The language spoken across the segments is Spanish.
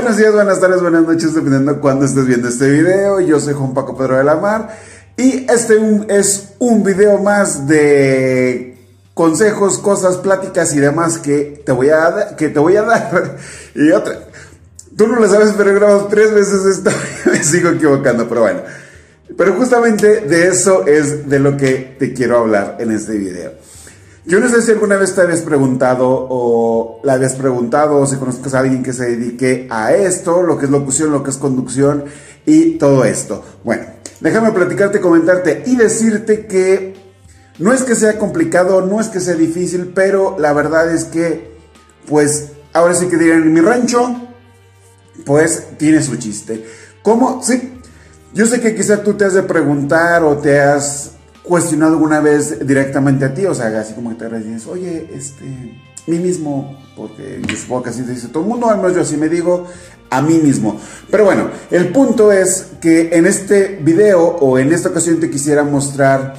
Buenos días, buenas tardes, buenas noches, dependiendo de cuándo estés viendo este video. Yo soy Juan Paco Pedro de la Mar y este es un video más de consejos, cosas, pláticas y demás que te voy a, que te voy a dar. y otra, tú no lo sabes, pero he grabado tres veces esto y me sigo equivocando, pero bueno. Pero justamente de eso es de lo que te quiero hablar en este video. Yo no sé si alguna vez te habías preguntado o la habías preguntado o si conozcas a alguien que se dedique a esto, lo que es locución, lo que es conducción y todo esto. Bueno, déjame platicarte, comentarte y decirte que no es que sea complicado, no es que sea difícil, pero la verdad es que, pues, ahora sí que dirían en mi rancho, pues tiene su chiste. ¿Cómo? Sí, yo sé que quizá tú te has de preguntar o te has cuestionado alguna vez directamente a ti, o sea, así como que te dices, oye, este, mí mismo, porque yo supongo que así te dice todo el mundo, al menos yo así me digo, a mí mismo. Pero bueno, el punto es que en este video o en esta ocasión te quisiera mostrar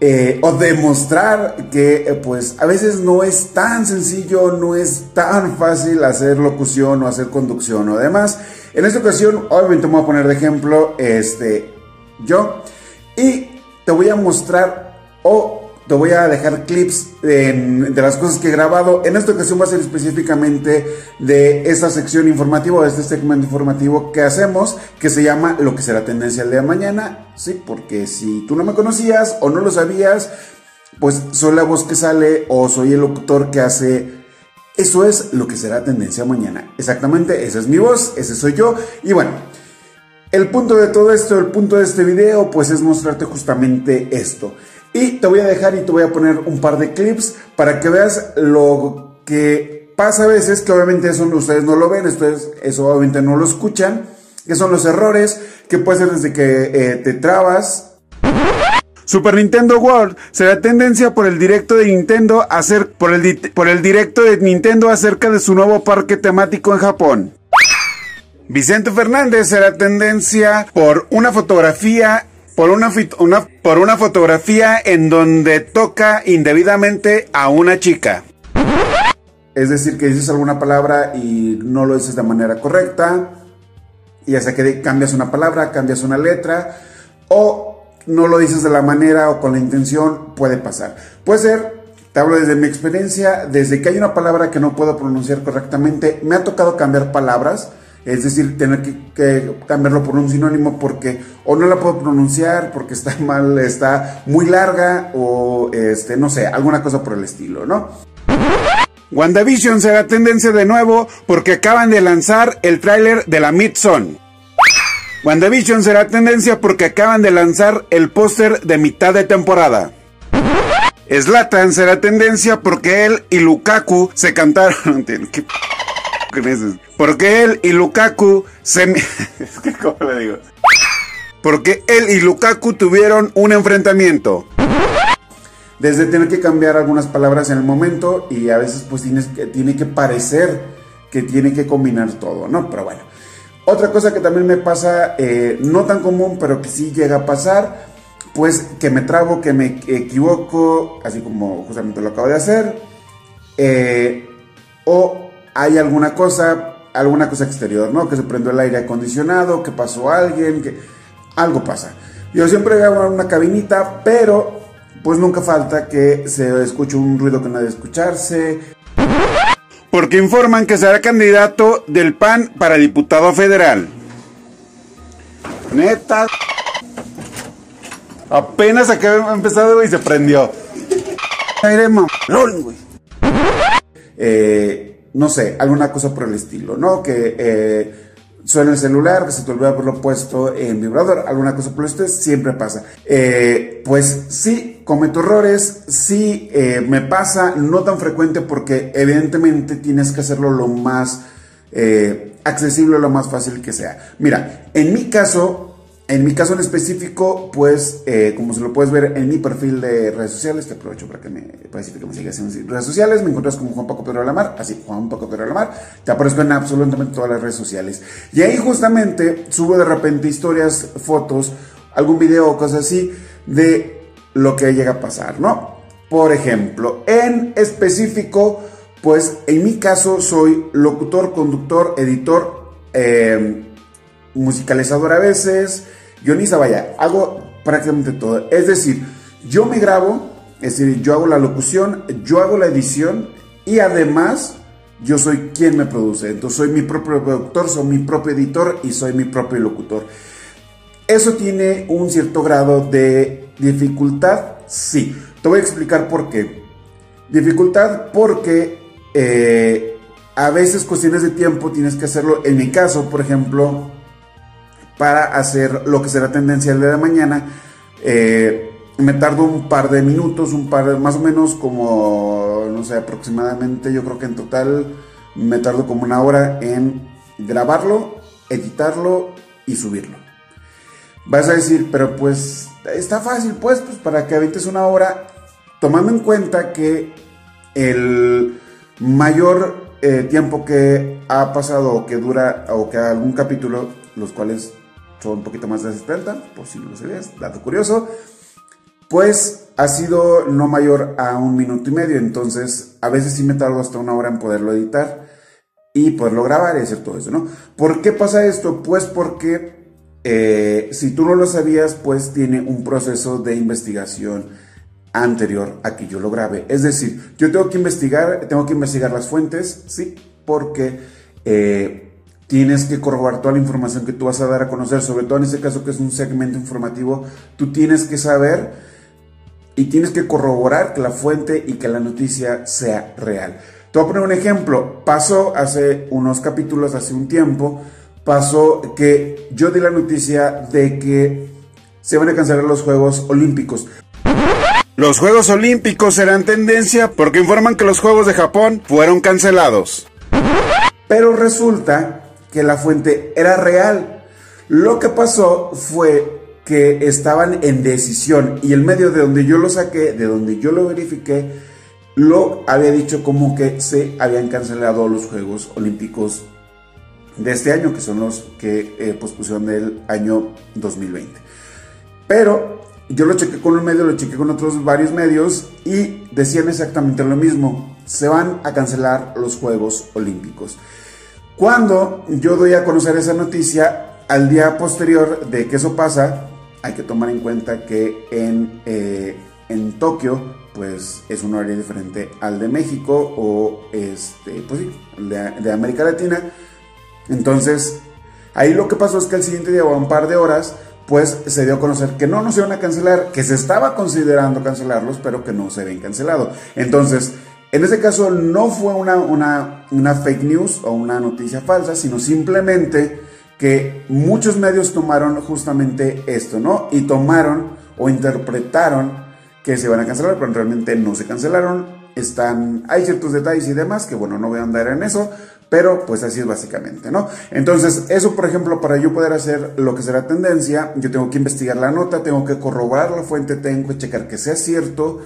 eh, o demostrar que eh, pues a veces no es tan sencillo, no es tan fácil hacer locución o hacer conducción o demás. En esta ocasión, obviamente me voy a poner de ejemplo, este, yo, y te voy a mostrar o te voy a dejar clips de, las cosas que he grabado. En esta ocasión va a ser específicamente de esta sección informativa, de este segmento informativo que hacemos, que se llama Lo que será tendencia el día de mañana. Sí, porque si tú no me conocías o no lo sabías, pues soy la voz que sale o soy el locutor que hace eso es lo que será tendencia mañana. Exactamente, esa es mi voz, ese soy yo. Y bueno, el punto de todo esto, el punto de este video, pues es mostrarte justamente esto. Y te voy a dejar y te voy a poner un par de clips para que veas lo que pasa a veces, que obviamente eso ustedes no lo ven, eso obviamente no lo escuchan, que son los errores, que puede ser desde que eh, te trabas. Super Nintendo World será tendencia por el directo de Nintendo hacer por el, por el directo de Nintendo acerca de su nuevo parque temático en Japón. Vicente Fernández será tendencia por una fotografía por una, por una fotografía en donde toca indebidamente a una chica. Es decir, que dices alguna palabra y no lo dices de manera correcta, y hasta que cambias una palabra, cambias una letra, o no lo dices de la manera o con la intención, puede pasar. Puede ser, te hablo desde mi experiencia, desde que hay una palabra que no puedo pronunciar correctamente, me ha tocado cambiar palabras es decir, tener que, cambiarlo por un sinónimo porque o no la puedo pronunciar porque está mal, está muy larga o este, no sé, alguna cosa por el estilo, ¿no? WandaVision será tendencia de nuevo porque acaban de lanzar el tráiler de la Midson. WandaVision será tendencia porque acaban de lanzar el póster de mitad de temporada. Slatan será tendencia porque él y Lukaku se cantaron. ¿Qué porque él y Lukaku se... ¿Cómo le digo? Porque él y Lukaku tuvieron un enfrentamiento. Desde tener que cambiar algunas palabras en el momento y a veces pues tienes que, tiene que parecer que tiene que combinar todo, ¿no? Pero bueno. Otra cosa que también me pasa, eh, no tan común, pero que sí llega a pasar, pues que me trabo, que me equivoco, así como justamente lo acabo de hacer, eh, o hay alguna cosa alguna cosa exterior, ¿no? Que se prendió el aire acondicionado, que pasó alguien, que algo pasa. Yo siempre hago una cabinita, pero pues nunca falta que se escuche un ruido que no debe escucharse. Porque informan que será candidato del PAN para diputado federal. Neta. Apenas acabé empezado y se prendió. Aire güey. Eh, no sé, alguna cosa por el estilo, ¿no? Que eh, suena el celular, que se te olvida haberlo puesto en vibrador, alguna cosa por el estilo, siempre pasa. Eh, pues sí, cometo errores, sí eh, me pasa, no tan frecuente porque evidentemente tienes que hacerlo lo más accesible, lo más fácil que sea. Mira, en mi caso, en mi caso en específico, pues, eh, como se lo puedes ver en mi perfil de redes sociales, te aprovecho para que me, sigas en redes sociales, me encuentras como Juan Paco Pedro Lamar, así, Juan Paco Pedro Lamar, te aparezco en absolutamente todas las redes sociales. Y ahí justamente subo de repente historias, fotos, algún video o cosas así de lo que llega a pasar, ¿no? Por ejemplo, en específico, pues en mi caso soy locutor, conductor, editor eh, musicalizador a veces, guionista, vaya, hago prácticamente todo. Es decir, yo me grabo, es decir, yo hago la locución, yo hago la edición y además yo soy quien me produce. Entonces soy mi propio productor, soy mi propio editor y soy mi propio locutor. ¿Eso tiene un cierto grado de dificultad? Sí. Te voy a explicar por qué. Dificultad porque eh, a veces cuestiones de tiempo tienes que hacerlo. En mi caso, por ejemplo, para hacer lo que será tendencia el día de mañana, eh, me tardo un par de minutos, un par más o menos como, no sé, aproximadamente, yo creo que en total me tardo como una hora en grabarlo, editarlo y subirlo. Vas a decir, pero pues está fácil, pues, pues para que avientes una hora, tomando en cuenta que el mayor eh, tiempo que ha pasado o que dura o que algún capítulo, los cuales un poquito más 70, por si no lo sabías, dato curioso, pues ha sido no mayor a un minuto y medio, entonces a veces sí me tardo hasta una hora en poderlo editar y poderlo grabar y hacer todo eso, ¿no? ¿Por qué pasa esto? Pues porque eh, si tú no lo sabías, pues tiene un proceso de investigación anterior a que yo lo grabe. Es decir, yo tengo que investigar, tengo que investigar las fuentes, sí, porque eh, tienes que corroborar toda la información que tú vas a dar a conocer, sobre todo en este caso que es un segmento informativo, tú tienes que saber y tienes que corroborar que la fuente y que la noticia sea real. Te voy a poner un ejemplo. Pasó hace unos capítulos, hace un tiempo, pasó que yo di la noticia de que se van a cancelar los Juegos Olímpicos. Los Juegos Olímpicos serán tendencia porque informan que los Juegos de Japón fueron cancelados. Pero resulta que la fuente era real. Lo que pasó fue que estaban en decisión y el medio de donde yo lo saqué, de donde yo lo verifiqué, lo había dicho como que se habían cancelado los Juegos Olímpicos de este año, que son los que eh, pospusieron del año 2020. Pero yo lo chequé con un medio, lo chequé con otros varios medios y decían exactamente lo mismo. Se van a cancelar los Juegos Olímpicos. Cuando yo doy a conocer esa noticia, al día posterior de que eso pasa, hay que tomar en cuenta que en, eh, en Tokio, pues es un horario diferente al de México o este, pues sí, de, de América Latina. Entonces, ahí lo que pasó es que el siguiente día o un par de horas, pues se dio a conocer que no, no se iban a cancelar, que se estaba considerando cancelarlos, pero que no se habían cancelado. Entonces, en ese caso no fue una, una, una fake news o una noticia falsa, sino simplemente que muchos medios tomaron justamente esto, ¿no? Y tomaron o interpretaron que se iban a cancelar, pero realmente no se cancelaron. Están, hay ciertos detalles y demás que, bueno, no voy a andar en eso, pero pues así es básicamente, ¿no? Entonces, eso por ejemplo, para yo poder hacer lo que será tendencia, yo tengo que investigar la nota, tengo que corroborar la fuente, tengo que checar que sea cierto.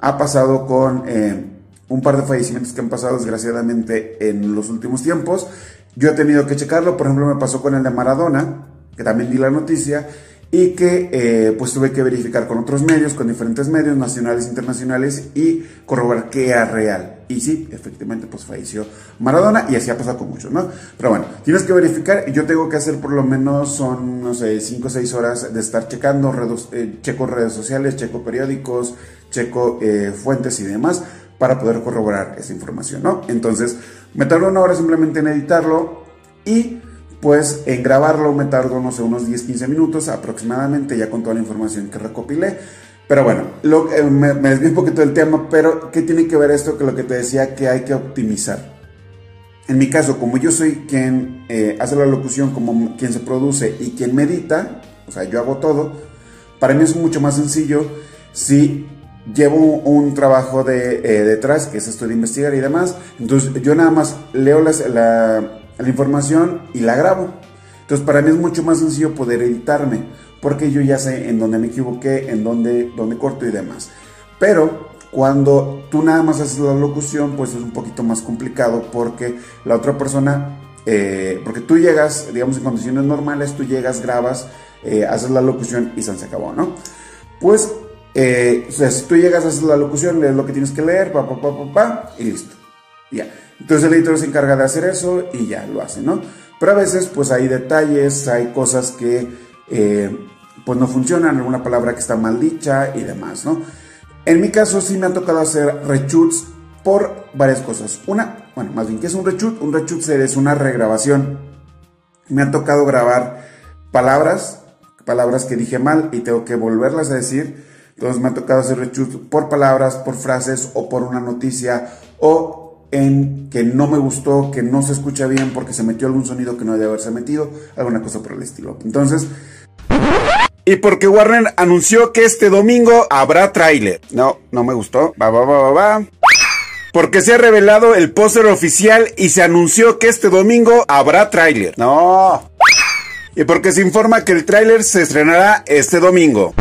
Ha pasado con eh, un par de fallecimientos que han pasado desgraciadamente en los últimos tiempos. Yo he tenido que checarlo, por ejemplo, me pasó con el de Maradona, que también di la noticia, y que eh, pues tuve que verificar con otros medios, con diferentes medios nacionales internacionales y corroborar que era real. Y sí, efectivamente pues falleció Maradona y así ha pasado con muchos, ¿no? Pero bueno, tienes que verificar yo tengo que hacer por lo menos son, no sé, 5 o 6 horas de estar checando, redes, eh, checo redes sociales, checo periódicos, checo eh, fuentes y demás para poder corroborar esa información, ¿no? Entonces, me tardó una hora simplemente en editarlo y pues en grabarlo me tardo, no sé, unos 10-15 minutos aproximadamente, ya con toda la información que recopilé. Pero bueno, eh, me, me desvío un poquito del tema, pero ¿qué tiene que ver esto con lo que te decía que hay que optimizar? En mi caso, como yo soy quien eh, hace la locución, como quien se produce y quien medita, o sea, yo hago todo, para mí es mucho más sencillo si llevo un trabajo eh, detrás, que es esto de investigar y demás. Entonces yo nada más leo la, la información y la grabo. Entonces para mí es mucho más sencillo poder editarme, porque yo ya sé en dónde me equivoqué, en dónde, dónde corto y demás. Pero cuando tú nada más haces la locución, pues es un poquito más complicado porque la otra persona, eh, porque tú llegas, digamos en condiciones normales, tú llegas, grabas, eh, haces la locución y se acabó, ¿no? Pues, eh, si tú llegas, haces la locución, lees lo que tienes que leer, pa, pa, pa, pa, pa y listo. Ya. Entonces el editor se encarga de hacer eso y ya lo hace, ¿no? Pero a veces pues hay detalles, hay cosas que eh, pues no funcionan, alguna palabra que está mal dicha y demás, ¿no? En mi caso sí me ha tocado hacer reshoots por varias cosas. Una, bueno, más bien, ¿qué es un reshoot? Un reshoot es una regrabación. Me ha tocado grabar palabras, palabras que dije mal y tengo que volverlas a decir. Entonces me ha tocado hacer reshoots por palabras, por frases o por una noticia o en que no me gustó, que no se escucha bien porque se metió algún sonido que no debe haberse metido, alguna cosa por el estilo. Entonces... Y porque Warner anunció que este domingo habrá tráiler. No, no me gustó. Va, va, va, va, va. Porque se ha revelado el póster oficial y se anunció que este domingo habrá tráiler. No. Y porque se informa que el tráiler se estrenará este domingo.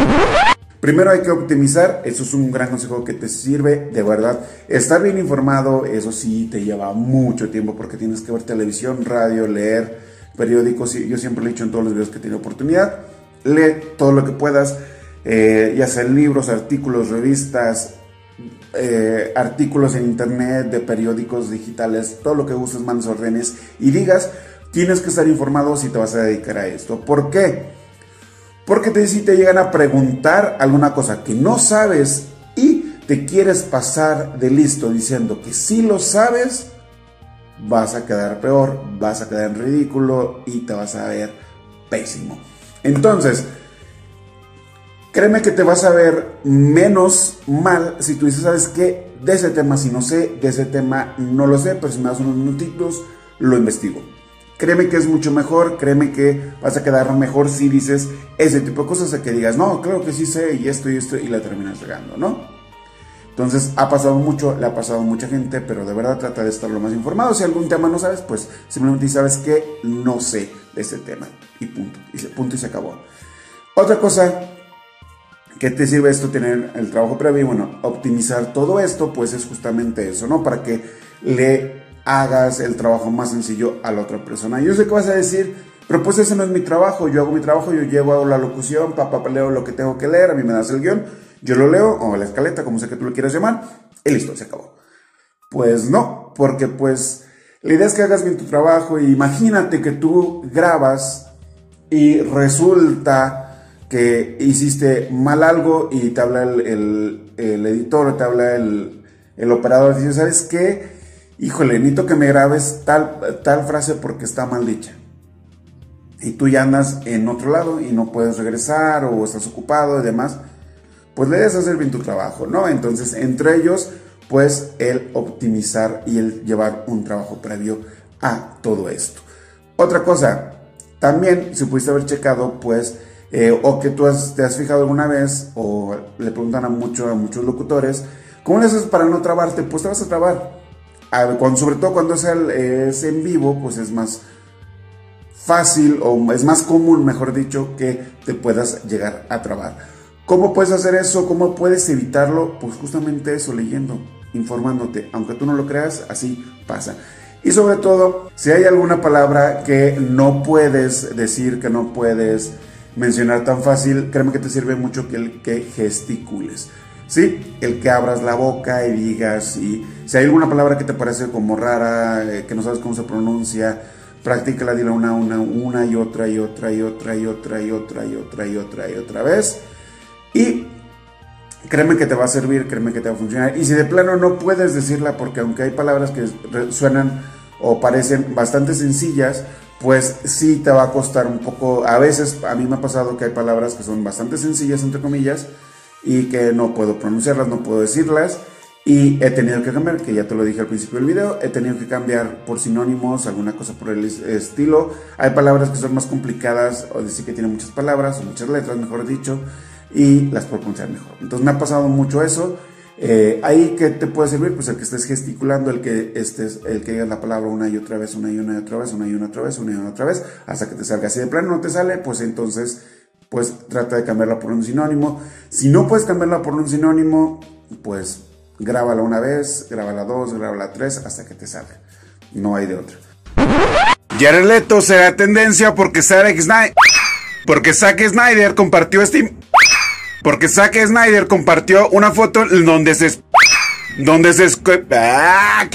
Primero hay que optimizar, eso es un gran consejo que te sirve de verdad. Estar bien informado, eso sí te lleva mucho tiempo porque tienes que ver televisión, radio, leer periódicos. Yo siempre lo he dicho en todos los videos que tiene oportunidad. Lee todo lo que puedas, eh, ya sea libros, artículos, revistas, eh, artículos en internet, de periódicos digitales, todo lo que uses, mandes órdenes y digas, tienes que estar informado si te vas a dedicar a esto. ¿Por qué? Porque te, si te llegan a preguntar alguna cosa que no sabes y te quieres pasar de listo diciendo que sí lo sabes, vas a quedar peor, vas a quedar en ridículo y te vas a ver pésimo. Entonces, créeme que te vas a ver menos mal si tú dices, ¿sabes qué? De ese tema si no sé, de ese tema no lo sé, pero si me das unos minutitos, lo investigo. Créeme que es mucho mejor, créeme que vas a quedar mejor si dices ese tipo de cosas a que digas, no, claro que sí sé y esto y esto y la terminas regando, ¿no? Entonces ha pasado mucho, le ha pasado mucha gente, pero de verdad trata de estar lo más informado. Si algún tema no sabes, pues simplemente sabes que no sé de ese tema y punto, y se, punto y se acabó. Otra cosa que te sirve esto tener el trabajo previo, bueno, optimizar todo esto, pues es justamente eso, ¿no? Para que le hagas el trabajo más sencillo a la otra persona. Yo sé que vas a decir, pero pues ese no es mi trabajo, yo hago mi trabajo, yo llevo la locución, papá, leo lo que tengo que leer, a mí me das el guion, yo lo leo, o la escaleta, como sea que tú lo quieras llamar, y listo, se acabó. Pues no, porque pues la idea es que hagas bien tu trabajo imagínate que tú grabas y resulta que hiciste mal algo y te habla el, el, editor, te habla el, el operador y dice, ¿sabes qué? Híjole, necesito que me grabes tal, tal frase porque está mal dicha. Y tú ya andas en otro lado y no puedes regresar o estás ocupado y demás, pues le debes hacer bien tu trabajo, ¿no? Entonces, entre ellos, pues el optimizar y el llevar un trabajo previo a todo esto. Otra cosa, también, si pudiste haber checado, pues, eh, o que tú te has fijado alguna vez, o le preguntan a, mucho, a muchos locutores, ¿cómo le haces para no trabarte? Pues te vas a trabar sobre todo cuando es, en vivo, pues es más fácil o es más común, mejor dicho, que te puedas llegar a trabar. ¿Cómo puedes hacer eso? ¿Cómo puedes evitarlo? Pues justamente eso, leyendo, informándote. Aunque tú no lo creas, así pasa. Y sobre todo, si hay alguna palabra que no puedes decir, que no puedes mencionar tan fácil, créeme que te sirve mucho que, que gesticules. ¿Sí? El que abras la boca y digas, y si hay alguna palabra que te parece como rara, eh, que no sabes cómo se pronuncia, practícala, dile una, una, una y otra y otra y otra y otra y otra y otra y otra y otra vez. Y créeme que te va a servir, créeme que te va a funcionar. Y si de plano no puedes decirla, porque aunque hay palabras que suenan o parecen bastante sencillas, pues sí te va a costar un poco. A veces a mí me ha pasado que hay palabras que son bastante sencillas, entre comillas, y que no puedo pronunciarlas, no puedo decirlas. Y he tenido que cambiar, que ya te lo dije al principio del video, he tenido que cambiar por sinónimos, alguna cosa por el estilo. Hay palabras que son más complicadas, o decir que tienen muchas palabras, o muchas letras, mejor dicho, y las puedo pronunciar mejor. Entonces me ha pasado mucho eso. Eh, ahí que te puede servir, pues el que estés gesticulando, el que estés, el que digas la palabra una y otra vez, una y una y otra vez, una y una otra vez, una y una otra vez, hasta que te salga. Si de plano no te sale, pues entonces pues trata de cambiarla por un sinónimo. Si no puedes cambiarla por un sinónimo, pues grábala una vez, grábala dos, grábala tres, hasta que te salga. No hay de otra. Jared Leto será tendencia porque Zack Snyder, porque Zack Snyder compartió este, porque Zack Snyder compartió una foto donde se, donde se, ah,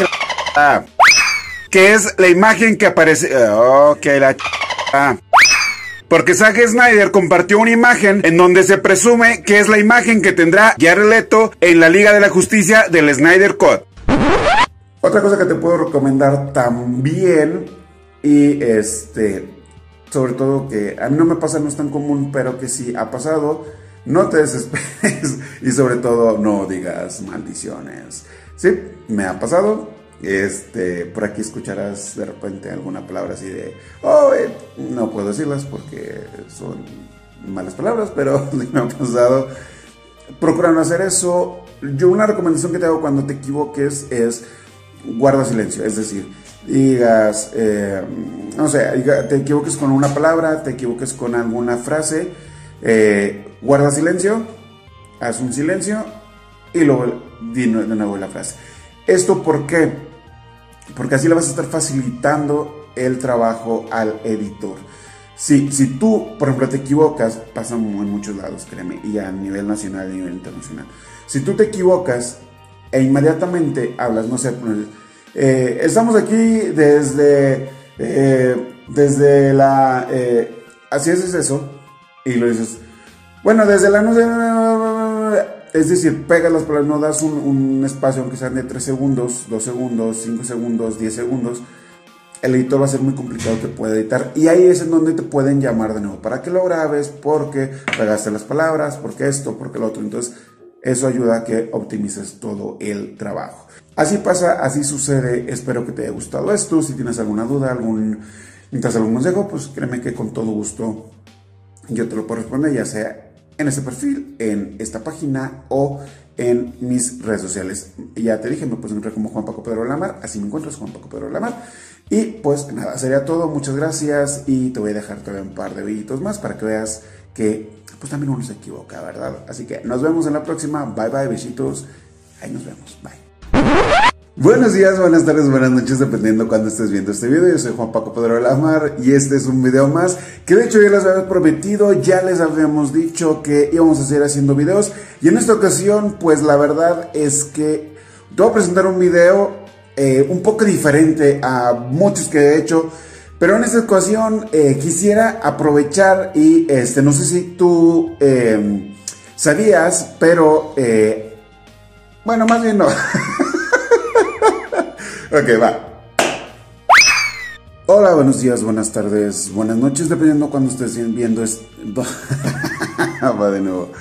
que es la imagen que aparece... Ok, la... Porque Zack Snyder compartió una imagen en donde se presume que es la imagen que tendrá Jared Leto en la Liga de la Justicia del Snyder Cut. Otra cosa que te puedo recomendar también y este sobre todo que a mí no me pasa, no es tan común, pero que si ha pasado, no te desesperes y sobre todo no digas maldiciones. Sí, me ha pasado, este, por aquí escucharás de repente alguna palabra así de, oh, eh", no puedo decirlas porque son malas palabras, pero me ha pasado. Procura no hacer eso. Yo una recomendación que te hago cuando te equivoques es guarda silencio, es decir, digas, eh, no sé, te equivoques con una palabra, te equivoques con alguna frase, eh, guarda silencio, haz un silencio y luego di de nuevo la frase. ¿Esto por qué? Porque así le vas a estar facilitando el trabajo al editor. Si, si tú, por ejemplo, te equivocas, pasa en muchos lados, créeme, y a nivel nacional y a nivel internacional. Si tú te equivocas e inmediatamente hablas, no sé, pues, eh, estamos aquí desde, eh, desde la, eh, así es, eso, y lo dices, bueno, desde la, no sé, es decir, pegas las palabras, no das un, espacio, aunque sean de 3 segundos, 2 segundos, 5 segundos, 10 segundos, el editor va a ser muy complicado que pueda editar. Y ahí es en donde te pueden llamar de nuevo para que lo grabes, porque pegaste las palabras, porque esto, porque lo otro. Entonces, eso ayuda a que optimices todo el trabajo. Así pasa, así sucede. Espero que te haya gustado esto. Si tienes alguna duda, algún, necesitas algún consejo, pues créeme que con todo gusto yo te lo puedo responder, ya sea en este perfil, en esta página o en mis redes sociales. Ya te dije, me puedes encontrar como Juan Paco Pedro Lamar, así me encuentras Juan Paco Pedro Lamar. Y pues nada, sería todo, muchas gracias y te voy a dejar todavía un par de videitos más para que veas que pues también uno se equivoca, ¿verdad? Así que nos vemos en la próxima, bye bye, besitos, ahí nos vemos, bye. Buenos días, buenas tardes, buenas noches, dependiendo cuando estés viendo este video. Yo soy Juan Paco Pedro de la Mar y este es un video más que de hecho ya les había prometido, ya les habíamos dicho que íbamos a seguir haciendo videos y en esta ocasión pues la verdad es que te voy a presentar un video eh, un poco diferente a muchos que he hecho. Pero en esta ocasión eh, quisiera aprovechar y este, no sé si tú eh, sabías, pero bueno, más bien no. Ok, va. Hola, buenos días, buenas tardes, buenas noches, dependiendo cuando estés viendo esto. va de nuevo.